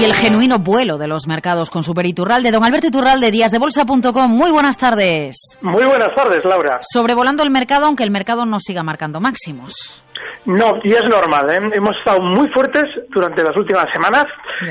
Y el genuino vuelo de los mercados con Super Iturralde. Don Alberto Iturralde, díasdebolsa.com. Muy buenas tardes. Muy buenas tardes, Laura. Sobrevolando el mercado, aunque el mercado no siga marcando máximos. No, y es normal. ¿eh? Hemos estado muy fuertes durante las últimas semanas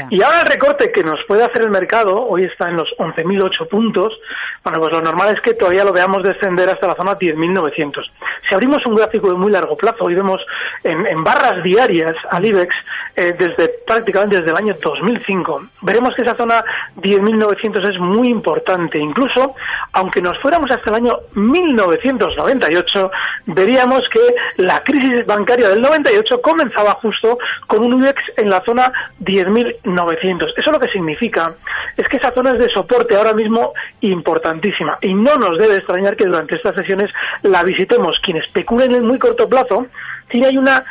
y ahora el recorte que nos puede hacer el mercado, hoy está en los 11.008 puntos, bueno, pues lo normal es que todavía lo veamos descender hasta la zona 10.900. Si abrimos un gráfico de muy largo plazo y vemos en, en barras diarias al IBEX eh, desde prácticamente desde el año 2005, veremos que esa zona 10.900 es muy importante. Incluso, aunque nos fuéramos hasta el año 1998, veríamos que la crisis bancaria del 98 comenzaba justo con un IBEX en la zona 10.900. Eso lo que significa es que esa zona es de soporte ahora mismo importantísima y no nos debe extrañar que durante estas sesiones la visitemos. Quien especula en muy corto plazo, tiene ahí una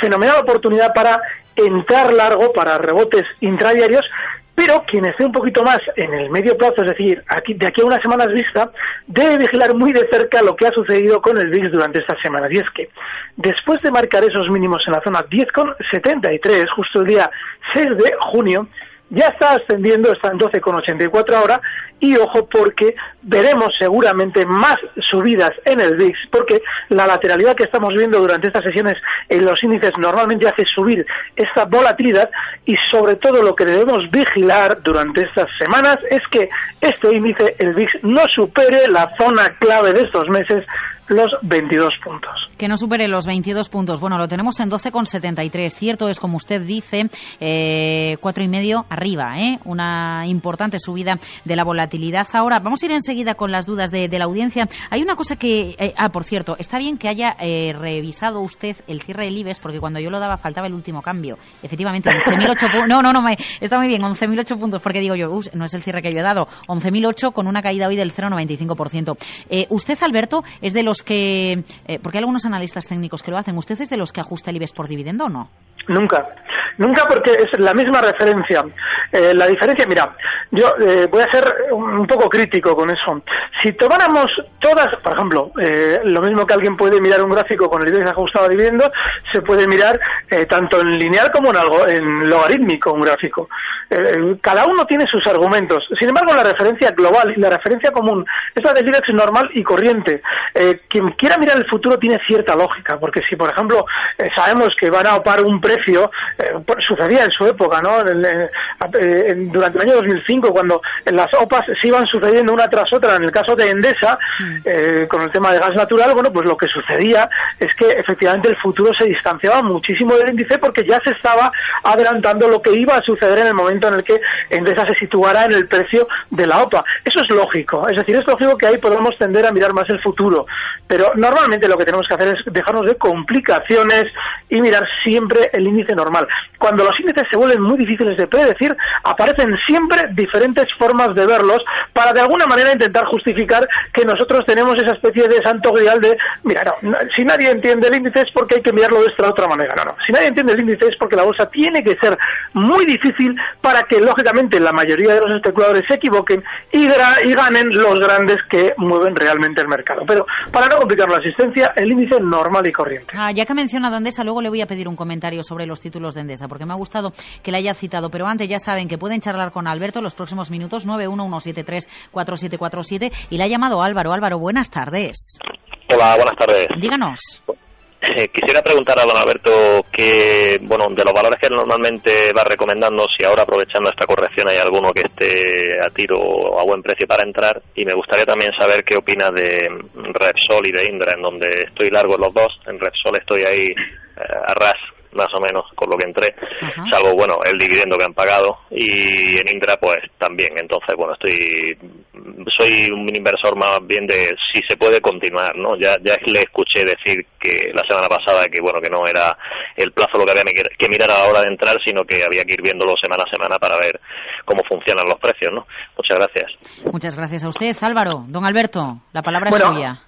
fenomenal oportunidad para entrar largo para rebotes intradiarios pero quien esté un poquito más en el medio plazo, es decir, aquí, de aquí a unas semanas vista, debe vigilar muy de cerca lo que ha sucedido con el VIX durante estas semanas. Y es que, después de marcar esos mínimos en la zona 10,73, justo el día 6 de junio, ya está ascendiendo, está en 12,84 ahora, y ojo porque veremos seguramente más subidas en el VIX, porque la lateralidad que estamos viendo durante estas sesiones en los índices normalmente hace subir esta volatilidad y sobre todo lo que debemos vigilar durante estas semanas es que este índice, el VIX, no supere la zona clave de estos meses, los 22 puntos. Que no supere los 22 puntos. Bueno, lo tenemos en 12,73. Cierto es, como usted dice, eh, cuatro y medio arriba, ¿eh? Una importante subida de la volatilidad. Ahora, vamos a ir enseguida con las dudas de, de la audiencia. Hay una cosa que... eh, ah, por cierto, está bien que haya eh, revisado usted el cierre del IBEX, porque cuando yo lo daba faltaba el último cambio. Efectivamente, 11.008 puntos. No, no, no, está muy bien, 11.008 puntos, porque digo yo, "Uy, no es el cierre que yo he dado. 11.008 con una caída hoy del 0,95%. Eh, usted, Alberto, es de los que... eh, porque hay algunos analistas técnicos que lo hacen. ¿Usted es de los que ajusta el IBEX por dividendo o no? Nunca. Nunca porque es la misma referencia. Eh, la diferencia, mira, yo eh, voy a ser un poco crítico con eso. Si tomáramos todas, por ejemplo, eh, lo mismo que alguien puede mirar un gráfico con el IBEX ajustado a se puede mirar eh, tanto en lineal como en, algo, en logarítmico un gráfico. Eh, cada uno tiene sus argumentos. Sin embargo, la referencia global y la referencia común es la del IBEX normal y corriente. Eh, quien quiera mirar el futuro tiene cierta lógica, porque si, por ejemplo, eh, sabemos que van a opar un precio, eh, por- sucedía en su época, ¿no? En- eh, en- durante el año 2005, cuando las OPAs se iban sucediendo una tras otra, en el caso de Endesa, eh, con el tema de gas natural, bueno, pues lo que sucedía es que efectivamente el futuro se distanciaba muchísimo del índice porque ya se estaba adelantando lo que iba a suceder en el momento en el que Endesa se situara en el precio de la OPA. Eso es lógico, es decir, es lógico que ahí podamos tender a mirar más el futuro, pero normalmente lo que tenemos que hacer es dejarnos de complicaciones y mirar siempre el índice normal. Cuando los índices se vuelven muy difíciles de predecir, aparecen siempre diferentes formas de verlos para de alguna manera intentar justificar que nosotros tenemos esa especie de santo grial de, mira, no, si nadie entiende el índice es porque hay que mirarlo de esta otra manera. No, no, si nadie entiende el índice es porque la bolsa tiene que ser muy difícil para que, lógicamente, la mayoría de los especuladores se equivoquen y, y ganen los grandes que mueven realmente el mercado. Pero para no complicar la asistencia, el índice normal y corriente. Ah, ya que ha mencionado Endesa, luego le voy a pedir un comentario sobre los títulos de Endesa, porque me ha gustado que la haya citado. Pero antes ya saben que pueden charlar con Alberto en los próximos minutos, 911734747. Y le ha llamado Álvaro. Álvaro, buenas tardes. Hola, buenas tardes. Díganos. Eh, quisiera preguntar a don Alberto que, bueno, de los valores que normalmente va recomendando, si ahora aprovechando esta corrección hay alguno que esté a tiro o a buen precio para entrar, y me gustaría también saber qué opina de Repsol y de Indra, en donde estoy largo los dos. En Repsol estoy ahí eh, a ras más o menos con lo que entré, salvo bueno el dividendo que han pagado y en Indra pues también, entonces bueno estoy soy un inversor más bien de si se puede continuar, ¿no? Ya ya le escuché decir que la semana pasada que bueno que no era el plazo lo que había que mirar a la hora de entrar, sino que había que ir viéndolo semana a semana para ver cómo funcionan los precios, ¿no? Muchas gracias. Muchas gracias a usted, Álvaro. Don Alberto, la palabra es suya.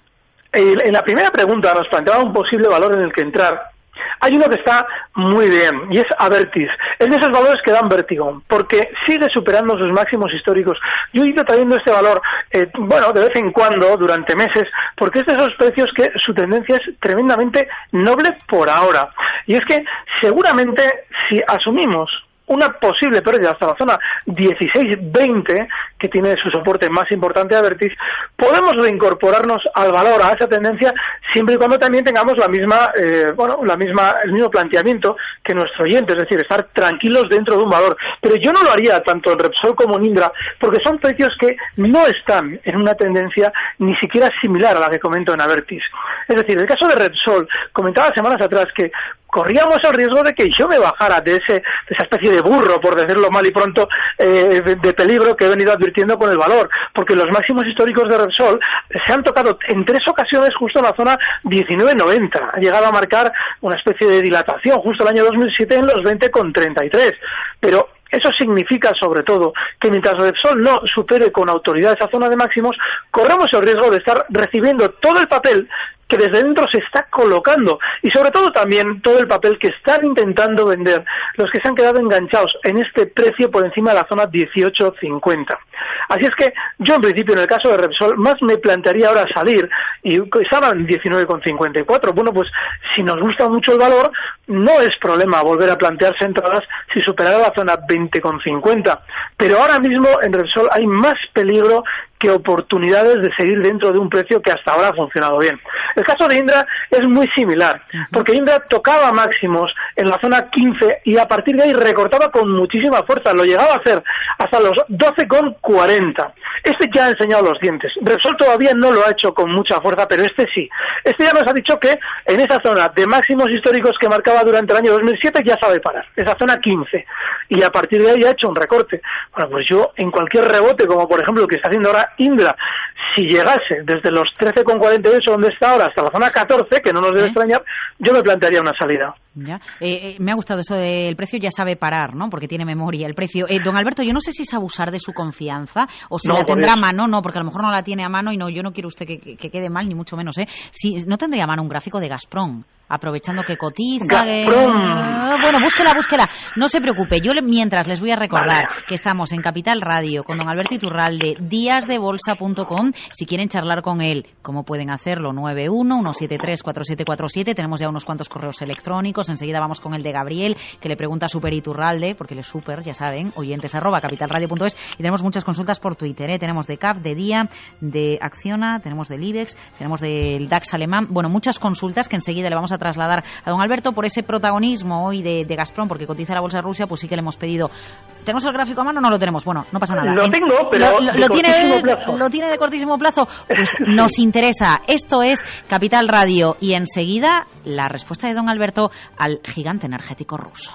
En la primera pregunta nos planteaba un posible valor en el que entrar hay uno que está muy bien y es Avertis. Es de esos valores que dan vértigo porque sigue superando sus máximos históricos. Yo he ido trayendo este valor, eh, bueno, de vez en cuando, durante meses, porque es de esos precios que su tendencia es tremendamente noble por ahora. Y es que seguramente si asumimos una posible pérdida hasta la zona 16-20, que tiene su soporte más importante Avertis, podemos reincorporarnos al valor, a esa tendencia, siempre y cuando también tengamos la misma, eh, bueno, la misma, el mismo planteamiento que nuestro oyente, es decir, estar tranquilos dentro de un valor. Pero yo no lo haría tanto en Repsol como en Indra, porque son precios que no están en una tendencia ni siquiera similar a la que comento en Avertis. Es decir, el caso de Repsol, comentaba semanas atrás que corríamos el riesgo de que yo me bajara de, ese, de esa especie de burro, por decirlo mal y pronto, eh, de, peligro que he venido advirtiendo con el valor, porque los máximos históricos de Repsol se han tocado en tres ocasiones justo en la zona 19.90. Ha llegado a marcar una especie de dilatación justo el año 2007 en los 20,33. Pero eso significa, sobre todo, que mientras Repsol no supere con autoridad esa zona de máximos, corremos el riesgo de estar recibiendo todo el papel que desde dentro se está colocando y sobre todo también todo el papel que están intentando vender los que se han quedado enganchados en este precio por encima de la zona 18.50. Así es que yo en principio en el caso de Repsol más me plantearía ahora salir y estaban 19,54. Bueno, pues si nos gusta mucho el valor no es problema volver a plantearse entradas si superara la zona 20,50. Pero ahora mismo en Repsol hay más peligro que oportunidades de seguir dentro de un precio que hasta ahora ha funcionado bien. El caso de Indra es muy similar, porque Indra tocaba máximos en la zona 15 y a partir de ahí recortaba con muchísima fuerza, lo llegaba a hacer hasta los 12,40. Este ya ha enseñado los dientes. Repsol todavía no lo ha hecho con mucha fuerza, pero este sí. Este ya nos ha dicho que en esa zona de máximos históricos que marcaba durante el año 2007 ya sabe parar, esa zona 15. Y a partir de ahí ha hecho un recorte. Bueno, pues yo en cualquier rebote, como por ejemplo el que está haciendo ahora Indra, si llegase desde los 13,48 donde está ahora hasta la zona 14, que no nos debe extrañar, yo me plantearía una salida. Ya. Eh, eh, me ha gustado eso del precio, ya sabe parar, ¿no? Porque tiene memoria el precio. Eh, don Alberto, yo no sé si es abusar de su confianza o si la tendrá a mano, no, porque a lo mejor no la tiene a mano y no, yo no quiero usted que, que, quede mal, ni mucho menos, ¿eh? Si, no tendría a mano un gráfico de Gazprom aprovechando que cotiza. Ah, bueno, búsquela, búsquela. No se preocupe. Yo mientras les voy a recordar que estamos en Capital Radio con don Alberto Iturralde, díasdebolsa.com. Si quieren charlar con él, ¿cómo pueden hacerlo? 91-173-4747. Tenemos ya unos cuantos correos electrónicos. Enseguida vamos con el de Gabriel, que le pregunta a Super Iturralde, porque él es super, ya saben, oyentes arroba capitalradio.es. Y tenemos muchas consultas por Twitter. ¿eh? Tenemos de CAP, de Día, de Acciona, tenemos del IBEX, tenemos del DAX alemán. Bueno, muchas consultas que enseguida le vamos a trasladar a don Alberto por ese protagonismo hoy de, Gazprom, porque cotiza la bolsa de Rusia, pues sí que le hemos pedido. ¿Tenemos el gráfico a mano o no lo tenemos? Bueno, no pasa nada. Lo tengo, pero lo, tiene, lo tiene de cortísimo plazo. Pues nos interesa. Esto es Capital Radio y enseguida la respuesta de don Alberto al gigante energético ruso.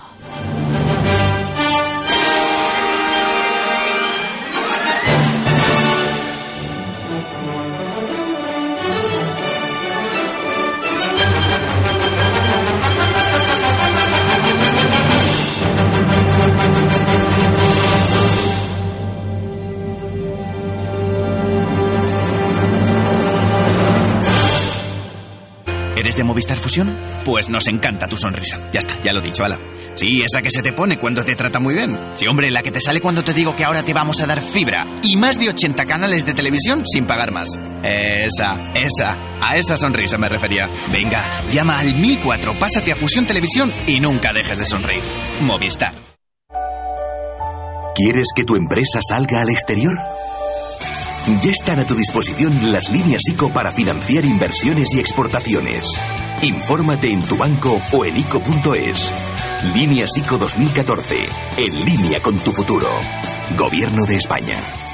Movistar Fusión? Pues nos encanta tu sonrisa. Ya está, ya lo he dicho, ala. Sí, esa que se te pone cuando te trata muy bien. Sí, hombre, la que te sale cuando te digo que ahora te vamos a dar fibra y más de 80 canales de televisión sin pagar más. Esa, esa, a esa sonrisa me refería. Venga, llama al 1004, pásate a Fusión Televisión y nunca dejes de sonreír. Movistar. ¿Quieres que tu empresa salga al exterior? Ya están a tu disposición las líneas ICO para financiar inversiones y exportaciones. Infórmate en tu banco o en ICO.es. Línea ICO 2014. En línea con tu futuro. Gobierno de España.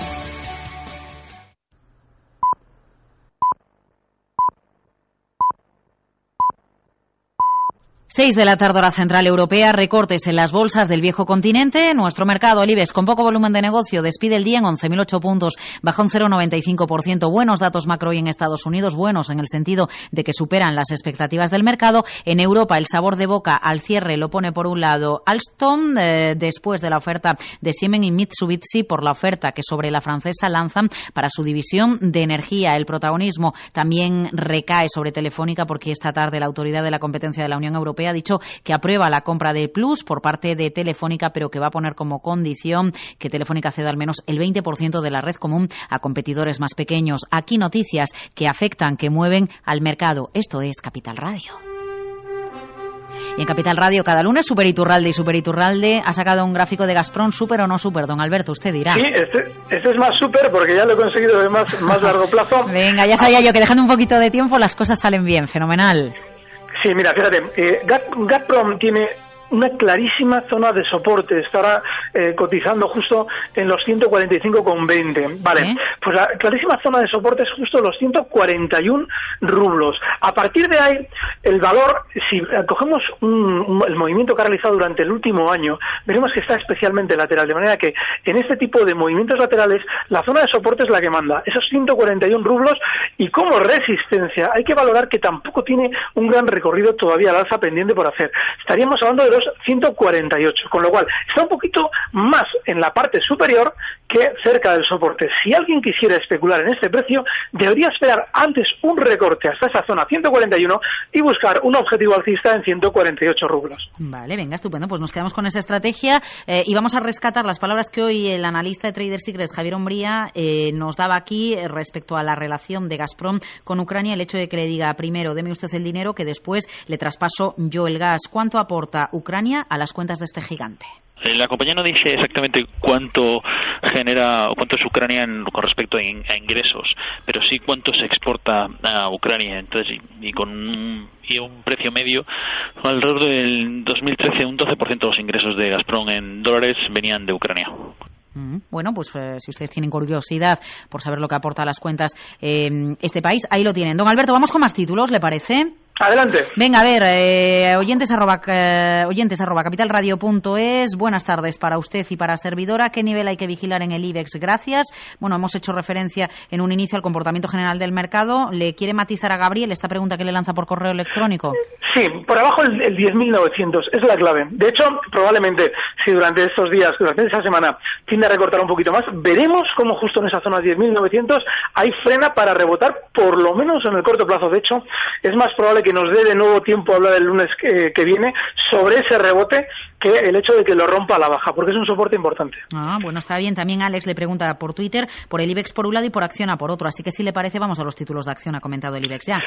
6 de la tarde hora central europea, recortes en las bolsas del viejo continente. Nuestro mercado, el IBEX, con poco volumen de negocio, despide el día en 11.008 puntos, baja un 0,95%. Buenos datos macro y en Estados Unidos, buenos en el sentido de que superan las expectativas del mercado. En Europa, el sabor de boca al cierre lo pone por un lado Alstom, eh, después de la oferta de Siemens y Mitsubishi por la oferta que sobre la francesa lanzan para su división de energía. El protagonismo también recae sobre Telefónica porque esta tarde la Autoridad de la Competencia de la Unión Europea ha dicho que aprueba la compra de Plus por parte de Telefónica, pero que va a poner como condición que Telefónica ceda al menos el 20% de la red común a competidores más pequeños. Aquí noticias que afectan, que mueven al mercado. Esto es Capital Radio. Y en Capital Radio cada lunes, Super Iturralde y Super Iturralde ha sacado un gráfico de Gazprom, super o no super, don Alberto, usted dirá. Sí, este, este es más super porque ya lo he conseguido de más, más largo plazo. Venga, ya sabía yo que dejando un poquito de tiempo las cosas salen bien, fenomenal. Sí, mira, fíjate, eh, Gazprom tiene una clarísima zona de soporte. Estará eh, cotizando justo en los 145,20. Vale, pues la clarísima zona de soporte es justo los 141 rublos. A partir de ahí, el valor, si cogemos el movimiento que ha realizado durante el último año, veremos que está especialmente lateral. De manera que en este tipo de movimientos laterales, la zona de soporte es la que manda. Esos 141 rublos y como resistencia hay que valorar que tampoco tiene un gran recorrido todavía al alza pendiente por hacer. Estaríamos hablando de 148, con lo cual está un poquito más en la parte superior que cerca del soporte. Si alguien quisiera especular en este precio, debería esperar antes un recorte hasta esa zona 141 y buscar un objetivo alcista en 148 rublos. Vale, venga, estupendo. Pues nos quedamos con esa estrategia eh, y vamos a rescatar las palabras que hoy el analista de Trader Secrets, Javier Ombría, eh, nos daba aquí eh, respecto a la relación de Gazprom con Ucrania, el hecho de que le diga primero, deme usted el dinero, que después le traspaso yo el gas. ¿Cuánto aporta Ucrania a las cuentas de este gigante? Eh, la compañía no dice exactamente cuánto genera o cuánto es Ucrania con respecto a, ingresos, pero sí cuánto se exporta a Ucrania. Entonces, y, con un, y un precio medio, alrededor del 2013, un 12% de los ingresos de Gazprom en dólares venían de Ucrania. Mm, bueno, pues eh, si ustedes tienen curiosidad por saber lo que aporta a las cuentas eh, este país, ahí lo tienen. Don Alberto, vamos con más títulos, ¿le parece? Adelante. Venga, a ver, eh, oyentes, arroba, eh, oyentes arroba capitalradio.es. Buenas tardes para usted y para servidora. ¿Qué nivel hay que vigilar en el IBEX? Gracias. Bueno, hemos hecho referencia en un inicio al comportamiento general del mercado. ¿Le quiere matizar a Gabriel esta pregunta que le lanza por correo electrónico? Sí, por abajo el, el 10.900 es la clave. De hecho, probablemente si durante estos días, durante esa semana, tiende a recortar un poquito más, veremos cómo justo en esa zona 10.900 hay frena para rebotar, por lo menos en el corto plazo. De hecho, es más probable que nos dé de nuevo tiempo a hablar el lunes que, viene sobre ese rebote que el hecho de que lo rompa a la baja, porque es un soporte importante. Ah, bueno, está bien. También Alex le pregunta por Twitter por el IBEX por un lado y por Acciona por otro. Así que si le parece, vamos a los títulos de Acción, ha comentado el IBEX ya.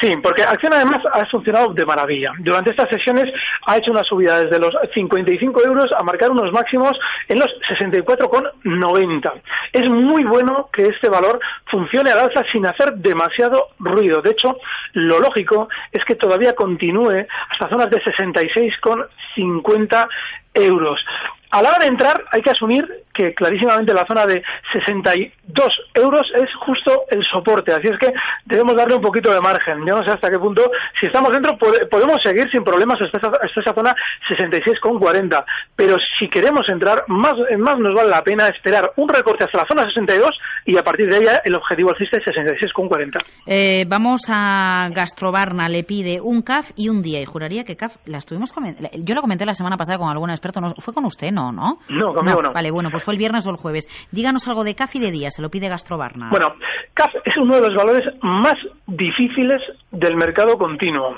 Sí, porque Acción además ha funcionado de maravilla. Durante estas sesiones ha hecho una subida desde los 55 euros a marcar unos máximos en los 64,90. Es muy bueno que este valor funcione al alza sin hacer demasiado ruido. De hecho, lo lógico es que todavía continúe hasta zonas de 66,50 euros. A la hora de entrar hay que asumir que clarísimamente la zona de 62 euros es justo el soporte, así es que debemos darle un poquito de margen. Yo no sé hasta qué punto, si estamos dentro podemos seguir sin problemas hasta esa, hasta esa zona 66,40, pero si queremos entrar, más, más nos vale la pena esperar un recorte hasta la zona 62 y a partir de ella el objetivo alcista es 66,40. Eh, vamos a Gastrobarna, le pide un CAF y un día, y juraría que CAF la estuvimos yo lo comenté la semana pasada con algún experto, ¿no? ¿fue con usted, no? No, ¿no? conmigo no. Vale, bueno, pues fue el viernes o el jueves. Díganos algo de CAF y de día, se lo pide Gastrobarna. Bueno, CAF es uno de los valores más difíciles del mercado continuo.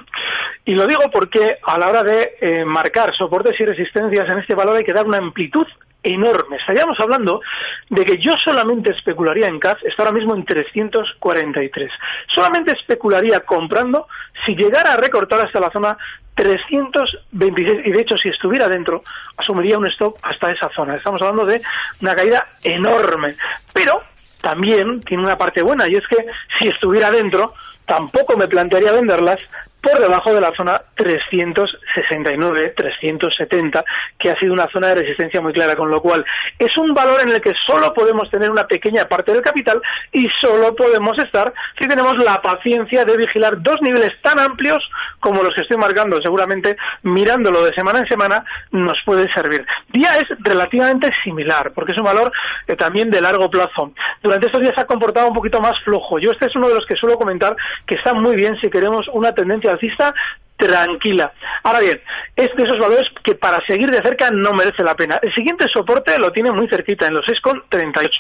Y lo digo porque a la hora de eh, marcar soportes y resistencias en este valor hay que dar una amplitud enorme. Estaríamos hablando de que yo solamente especularía en CAF, está ahora mismo en 343. Solamente especularía comprando si llegara a recortar hasta la zona 326 y de hecho si estuviera dentro asumiría un stop hasta esa zona. Estamos hablando de una caída enorme, pero también tiene una parte buena y es que si estuviera dentro tampoco me plantearía venderlas por debajo de la zona 369, 370, que ha sido una zona de resistencia muy clara, con lo cual es un valor en el que solo podemos tener una pequeña parte del capital y solo podemos estar si tenemos la paciencia de vigilar dos niveles tan amplios como los que estoy marcando, seguramente mirándolo de semana en semana nos puede servir. Día es relativamente similar, porque es un valor eh, también de largo plazo. Durante estos días se ha comportado un poquito más flojo. Yo este es uno de los que suelo comentar que está muy bien si queremos una tendencia alcista tranquila. Ahora bien, es de esos valores que para seguir de cerca no merece la pena. El siguiente soporte lo tiene muy cerquita, en los 6,38.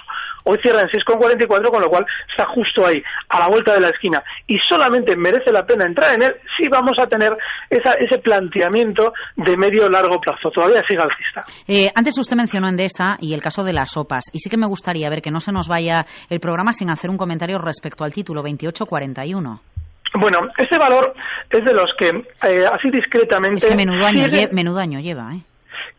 Hoy cierra en 6,44, con lo cual está justo ahí, a la vuelta de la esquina. Y solamente merece la pena entrar en él si vamos a tener ese planteamiento de medio-largo plazo. Todavía sigue alcista. Eh, antes usted mencionó Endesa y el caso de las sopas. Y sí que me gustaría ver que no se nos vaya el programa sin hacer un comentario respecto al título 2841. Bueno, este valor es de los que eh, así discretamente... Es que menudo año, menudo año lleva, ¿eh?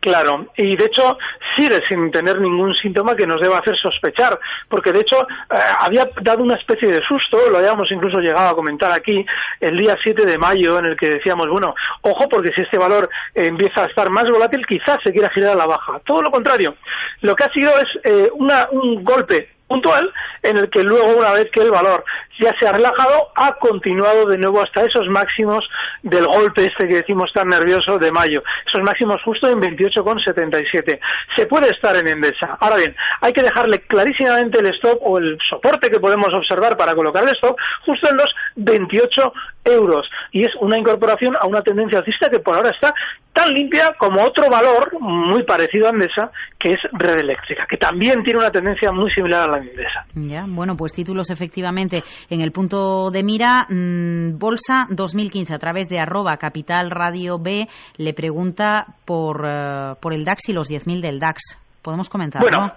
Claro, y de hecho sigue sin tener ningún síntoma que nos deba hacer sospechar, porque de hecho eh, había dado una especie de susto, lo habíamos incluso llegado a comentar aquí el día 7 de mayo, en el que decíamos, bueno, ojo, porque si este valor empieza a estar más volátil, quizás se quiera girar a la baja. Todo lo contrario, lo que ha sido es eh, una, un golpe puntual en el que luego una vez que el valor ya se ha relajado ha continuado de nuevo hasta esos máximos del golpe este que decimos tan nervioso de mayo. Esos máximos justo en 28,77 se puede estar en Endesa. Ahora bien hay que dejarle clarísimamente el stop o el soporte que podemos observar para colocar el stop justo en los 28 euros. Y es una incorporación a una tendencia alcista que por ahora está tan limpia como otro valor muy parecido a Endesa que es Red Eléctrica que también tiene una tendencia muy similar a la ya, bueno, pues títulos efectivamente en el punto de mira. Mm, Bolsa 2015 a través de arroba Capital Radio B le pregunta por, eh, por el DAX y los 10.000 del DAX. Podemos comentar, bueno,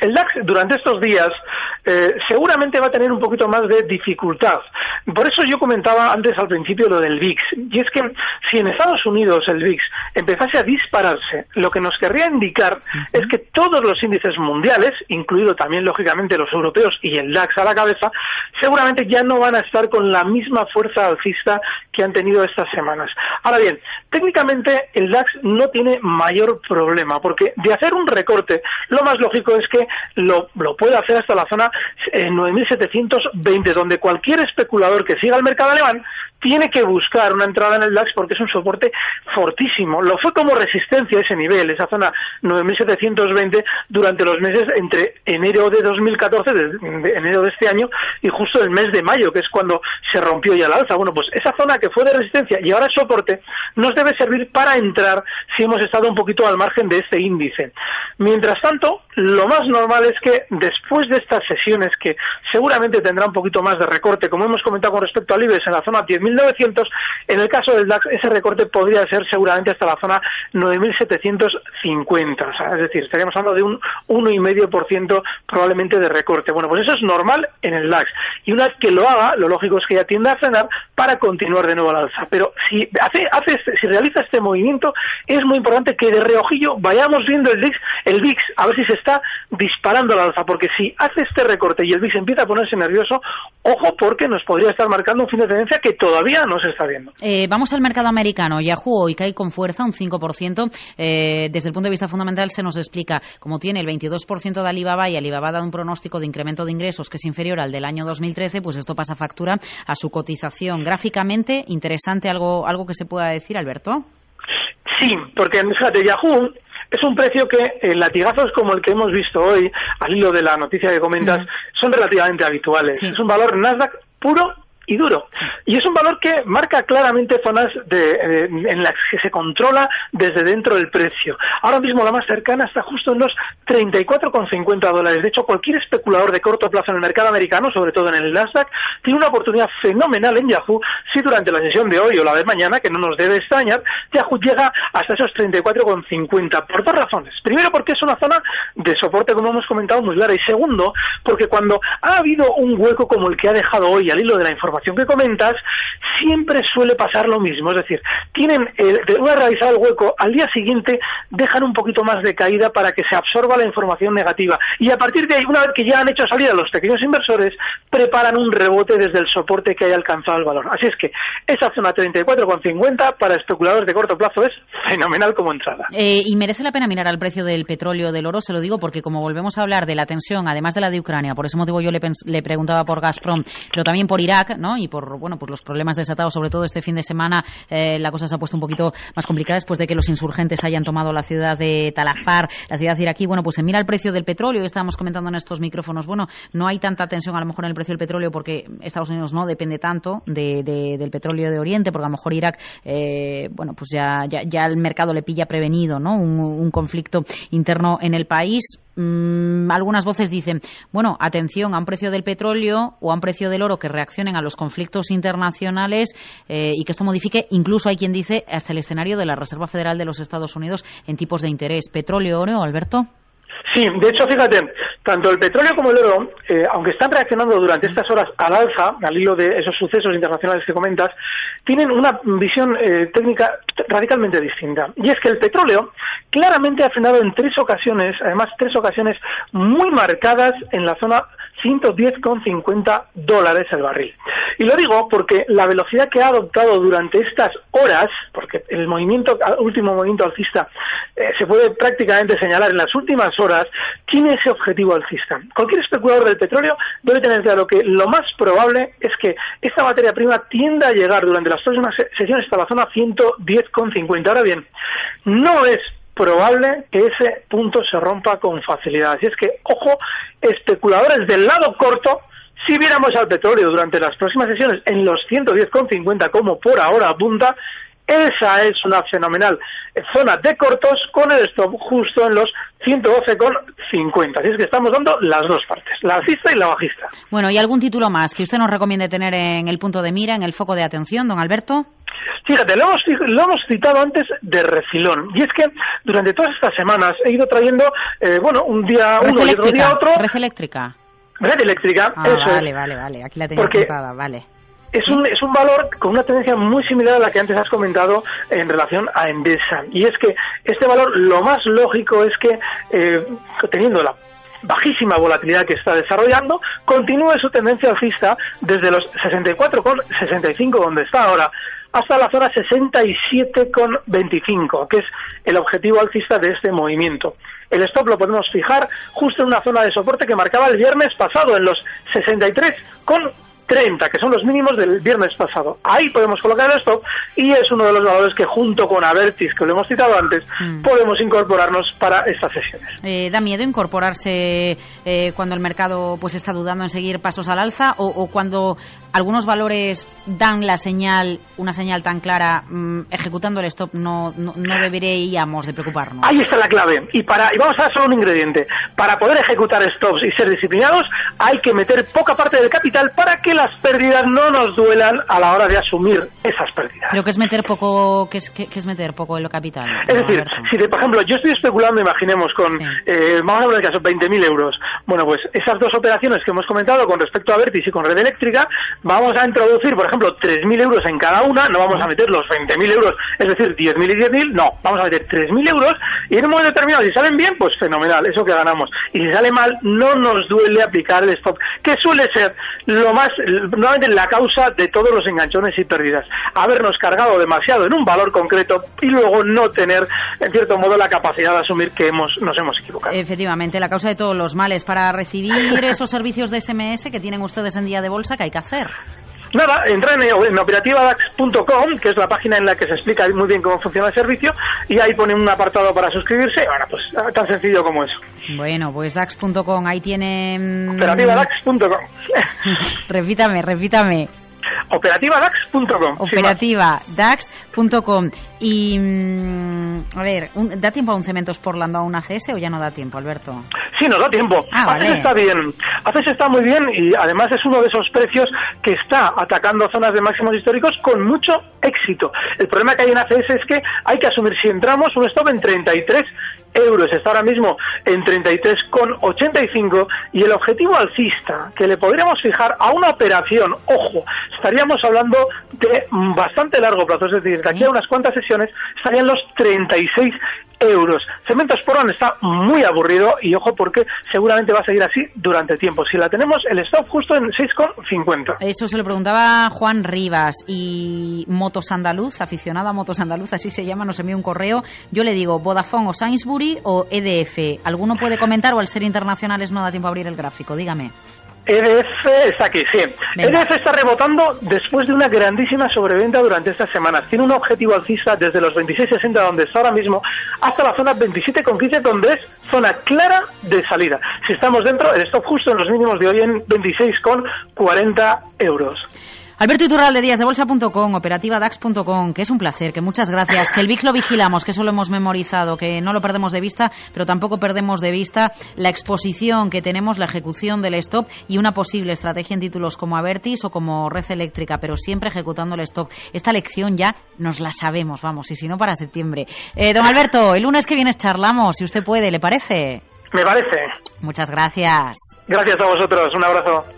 el DAX durante estos días eh, seguramente va a tener un poquito más de dificultad. Por eso yo comentaba antes al principio lo del VIX. Y es que si en Estados Unidos el VIX empezase a dispararse, lo que nos querría indicar es que todos los índices mundiales, incluido también lógicamente los europeos y el DAX a la cabeza, seguramente ya no van a estar con la misma fuerza alcista que han tenido estas semanas. Ahora bien, técnicamente el DAX no tiene mayor problema, porque de hacer un recorte, lo más lógico es que lo, puede hacer hasta la zona 9.720, eh, donde cualquier especulador que siga el mercado alemán tiene que buscar una entrada en el DAX porque es un soporte fortísimo. Lo fue como resistencia ese nivel, esa zona 9.720 durante los meses entre enero de 2014, de, enero de este año, y justo el mes de mayo, que es cuando se rompió ya la alza. Bueno, pues esa zona que fue de resistencia y ahora es soporte, nos debe servir para entrar si hemos estado un poquito al margen de este índice. Mientras tanto, lo más normal es que después de estas sesiones que seguramente tendrá un poquito más de recorte, como hemos comentado con respecto al IBEX en la zona 10.900, en el caso del DAX ese recorte podría ser seguramente hasta la zona 9.750, o sea, es decir, estaríamos hablando de un 1,5% probablemente de recorte. Bueno, pues eso es normal en el DAX y una vez que lo haga, lo lógico es que ya tienda a frenar para continuar de nuevo al alza. Pero si hace, hace este, si realiza este movimiento, es muy importante que de reojillo vayamos viendo el VIX, el VIX a ver si se está disparando al alza, porque si hace este recorte y el VIX empieza a ponerse nervioso, ojo porque nos podría estar marcando un fin de tendencia que todavía no se está viendo. Eh, vamos al mercado americano. Yahoo hoy cae con fuerza un 5%. Eh, desde el punto de vista fundamental se nos explica cómo tiene el 22% de Alibaba y Alibaba da un pronóstico de incremento de ingresos que es inferior al del año 2013, pues esto pasa factura a su cotización. Gráficamente, interesante algo, algo que se pueda decir, Alberto. Sí, porque fíjate, Yahoo es un precio que en latigazos como el que hemos visto hoy, al hilo de la noticia que comentas, son relativamente habituales. Es un valor Nasdaq puro y duro. Y es un valor que marca claramente zonas de, en las que se controla desde dentro del precio. Ahora mismo la más cercana está justo en los 34,50 dólares. De hecho, cualquier especulador de corto plazo en el mercado americano, sobre todo en el Nasdaq, tiene una oportunidad fenomenal en Yahoo si durante la sesión de hoy o la de mañana, que no nos debe extrañar, Yahoo llega hasta esos 34,50 por dos razones. Primero, porque es una zona de soporte, como hemos comentado, muy clara. Y segundo, porque cuando ha habido un hueco como el que ha dejado hoy al hilo de la información, que comentas, siempre suele pasar lo mismo. Es decir, tienen, el, una vez realizado el hueco, al día siguiente dejan un poquito más de caída para que se absorba la información negativa. Y a partir de ahí, una vez que ya han hecho salir a los pequeños inversores, preparan un rebote desde el soporte que haya alcanzado el valor. Así es que esa zona 34,50 para especuladores de corto plazo es fenomenal como entrada. Eh, y merece la pena mirar al precio del petróleo, del oro, se lo digo porque como volvemos a hablar de la tensión, además de la de Ucrania, por ese motivo yo le, le preguntaba por Gazprom, pero también por Irak, ¿no? Y por, bueno, por los problemas desatados, sobre todo este fin de semana, eh, la cosa se ha puesto un poquito más complicada después de que los insurgentes hayan tomado la ciudad de Talafar, la ciudad iraquí. Bueno, pues se mira el precio del petróleo, estábamos comentando en estos micrófonos, bueno, no hay tanta tensión a lo mejor en el precio del petróleo porque Estados Unidos no depende tanto de, del petróleo de Oriente, porque a lo mejor Irak, eh, bueno, pues ya, ya, el mercado le pilla prevenido, ¿no? Un conflicto interno en el país. Mm, algunas voces dicen, bueno, atención a un precio del petróleo o a un precio del oro que reaccionen a los conflictos internacionales eh, y que esto modifique, incluso hay quien dice, hasta el escenario de la Reserva Federal de los Estados Unidos en tipos de interés. ¿Petróleo, oro, Alberto? Sí, de hecho, fíjate, tanto el petróleo como el oro, eh, aunque están reaccionando durante estas horas al alza, al hilo de esos sucesos internacionales que comentas, tienen una visión eh, técnica radicalmente distinta. Y es que el petróleo claramente ha frenado en tres ocasiones, además tres ocasiones muy marcadas en la zona 110,50 dólares el barril. Y lo digo porque la velocidad que ha adoptado durante estas horas, porque el movimiento, último movimiento alcista eh, se puede prácticamente señalar en las últimas horas, tiene ese objetivo alcista. Cualquier especulador del petróleo debe tener claro que lo más probable es que esta materia prima tienda a llegar durante las próximas sesiones hasta la zona 110,50. Ahora bien, no es probable que ese punto se rompa con facilidad. Así es que, ojo, especuladores del lado corto, si viéramos al petróleo durante las próximas sesiones en los 110,50 como por ahora apunta, esa es una fenomenal zona de cortos con el stop justo en los 112,50. Así es que estamos dando las dos partes, la alcista y la bajista. Bueno, ¿y algún título más que usted nos recomiende tener en el punto de mira, en el foco de atención, don Alberto? Fíjate, lo hemos, lo hemos citado antes de refilón. Y es que durante todas estas semanas he ido trayendo, eh, bueno, un día uno y otro día otro. Red eléctrica. Red eléctrica, ah, vale, vale, vale. Aquí la tengo apuntada, vale. Es un, es un valor con una tendencia muy similar a la que antes has comentado en relación a Endesa. Y es que este valor, lo más lógico es que, eh, teniendo la bajísima volatilidad que está desarrollando, continúe su tendencia alcista desde los 64,65 donde está ahora hasta la zona 67,25, que es el objetivo alcista de este movimiento. El stop lo podemos fijar justo en una zona de soporte que marcaba el viernes pasado en los 63,25 30, que son los mínimos del viernes pasado. Ahí podemos colocar el stop y es uno de los valores que junto con Avertis, que lo hemos citado antes, mm. podemos incorporarnos para estas sesiones. Eh, ¿Da miedo incorporarse eh, cuando el mercado pues está dudando en seguir pasos al alza o, cuando algunos valores dan la señal, una señal tan clara, mm, ejecutando el stop no, no, deberíamos de preocuparnos? Ahí está la clave. Y, para, y vamos a dar solo un ingrediente. Para poder ejecutar stops y ser disciplinados hay que meter poca parte del capital para que las pérdidas no nos duelan a la hora de asumir esas pérdidas. Pero que es meter poco, que es, que, es meter poco en lo capital. Es decir, si por ejemplo yo estoy especulando, imaginemos, con, eh, vamos a hablar del caso, 20.000 euros. Bueno, pues esas dos operaciones que hemos comentado con respecto a Vertis y con Red Eléctrica, vamos a introducir, por ejemplo, 3.000 euros en cada una, no vamos a meter los 20.000 euros, es decir, 10.000 y 10.000, no, vamos a meter 3.000 euros y en un momento determinado, si salen bien, pues fenomenal, eso que ganamos. Y si sale mal, no nos duele aplicar el stop, que suele ser lo más nuevamente la causa de todos los enganchones y pérdidas. Habernos cargado demasiado en un valor concreto y luego no tener, en cierto modo, la capacidad de asumir que hemos, nos hemos equivocado. Efectivamente, la causa de todos los males. Para recibir esos servicios de SMS que tienen ustedes en día de bolsa, ¿qué hay que hacer? Nada, entra en, en operativadax.com, que es la página en la que se explica muy bien cómo funciona el servicio, y ahí ponen un apartado para suscribirse. Bueno, pues tan sencillo como eso. Bueno, pues dax.com, ahí tiene... Operativadax.com. repítame, repítame. Operativadax.com. Operativadax.com. Y, mm, a ver, ¿da tiempo a un Cementos Portland a una CS o ya no da tiempo, Alberto? Sí, nos da tiempo. Ah, está bien. ACES está muy bien y además es uno de esos precios que está atacando zonas de máximos históricos con mucho éxito. El problema que hay en ACS es que hay que asumir si entramos un stop en 33 euros, está ahora mismo en 33,85 y el objetivo alcista que le podríamos fijar a una operación, ojo, estaríamos hablando de bastante largo plazo, es decir, de aquí a unas cuantas sesiones estarían los 36 euros. Cementos Porón está muy aburrido y ojo porque seguramente va a seguir así durante tiempo. Si la tenemos, el stop justo en 6,50. Eso se lo preguntaba Juan Rivas y Motos Andaluz, aficionado a Motos Andaluz, así se llama, nos envió un correo. Yo le digo Vodafone o Sainsbury o EDF. ¿Alguno puede comentar o al ser internacionales no da tiempo a abrir el gráfico? Dígame. EDF está aquí, sí. EDF está rebotando después de una grandísima sobreventa durante estas semanas. Tiene un objetivo alcista desde los 26.60 donde está ahora mismo hasta la zona 27.15 donde es zona clara de salida. Si estamos dentro, el stop justo en los mínimos de hoy en 26,40 euros. Alberto Iturralde, de Bolsa.com, operativa DAX.com, que es un placer, que muchas gracias, que el VIX lo vigilamos, que eso lo hemos memorizado, que no lo perdemos de vista, pero tampoco perdemos de vista la exposición que tenemos, la ejecución del stop y una posible estrategia en títulos como Avertis o como Red Eléctrica, pero siempre ejecutando el stop. Esta lección ya nos la sabemos, vamos, y si no para septiembre. Eh, don Alberto, el lunes que viene charlamos, si usted puede, ¿le parece? Me parece. Muchas gracias. Gracias a vosotros, un abrazo.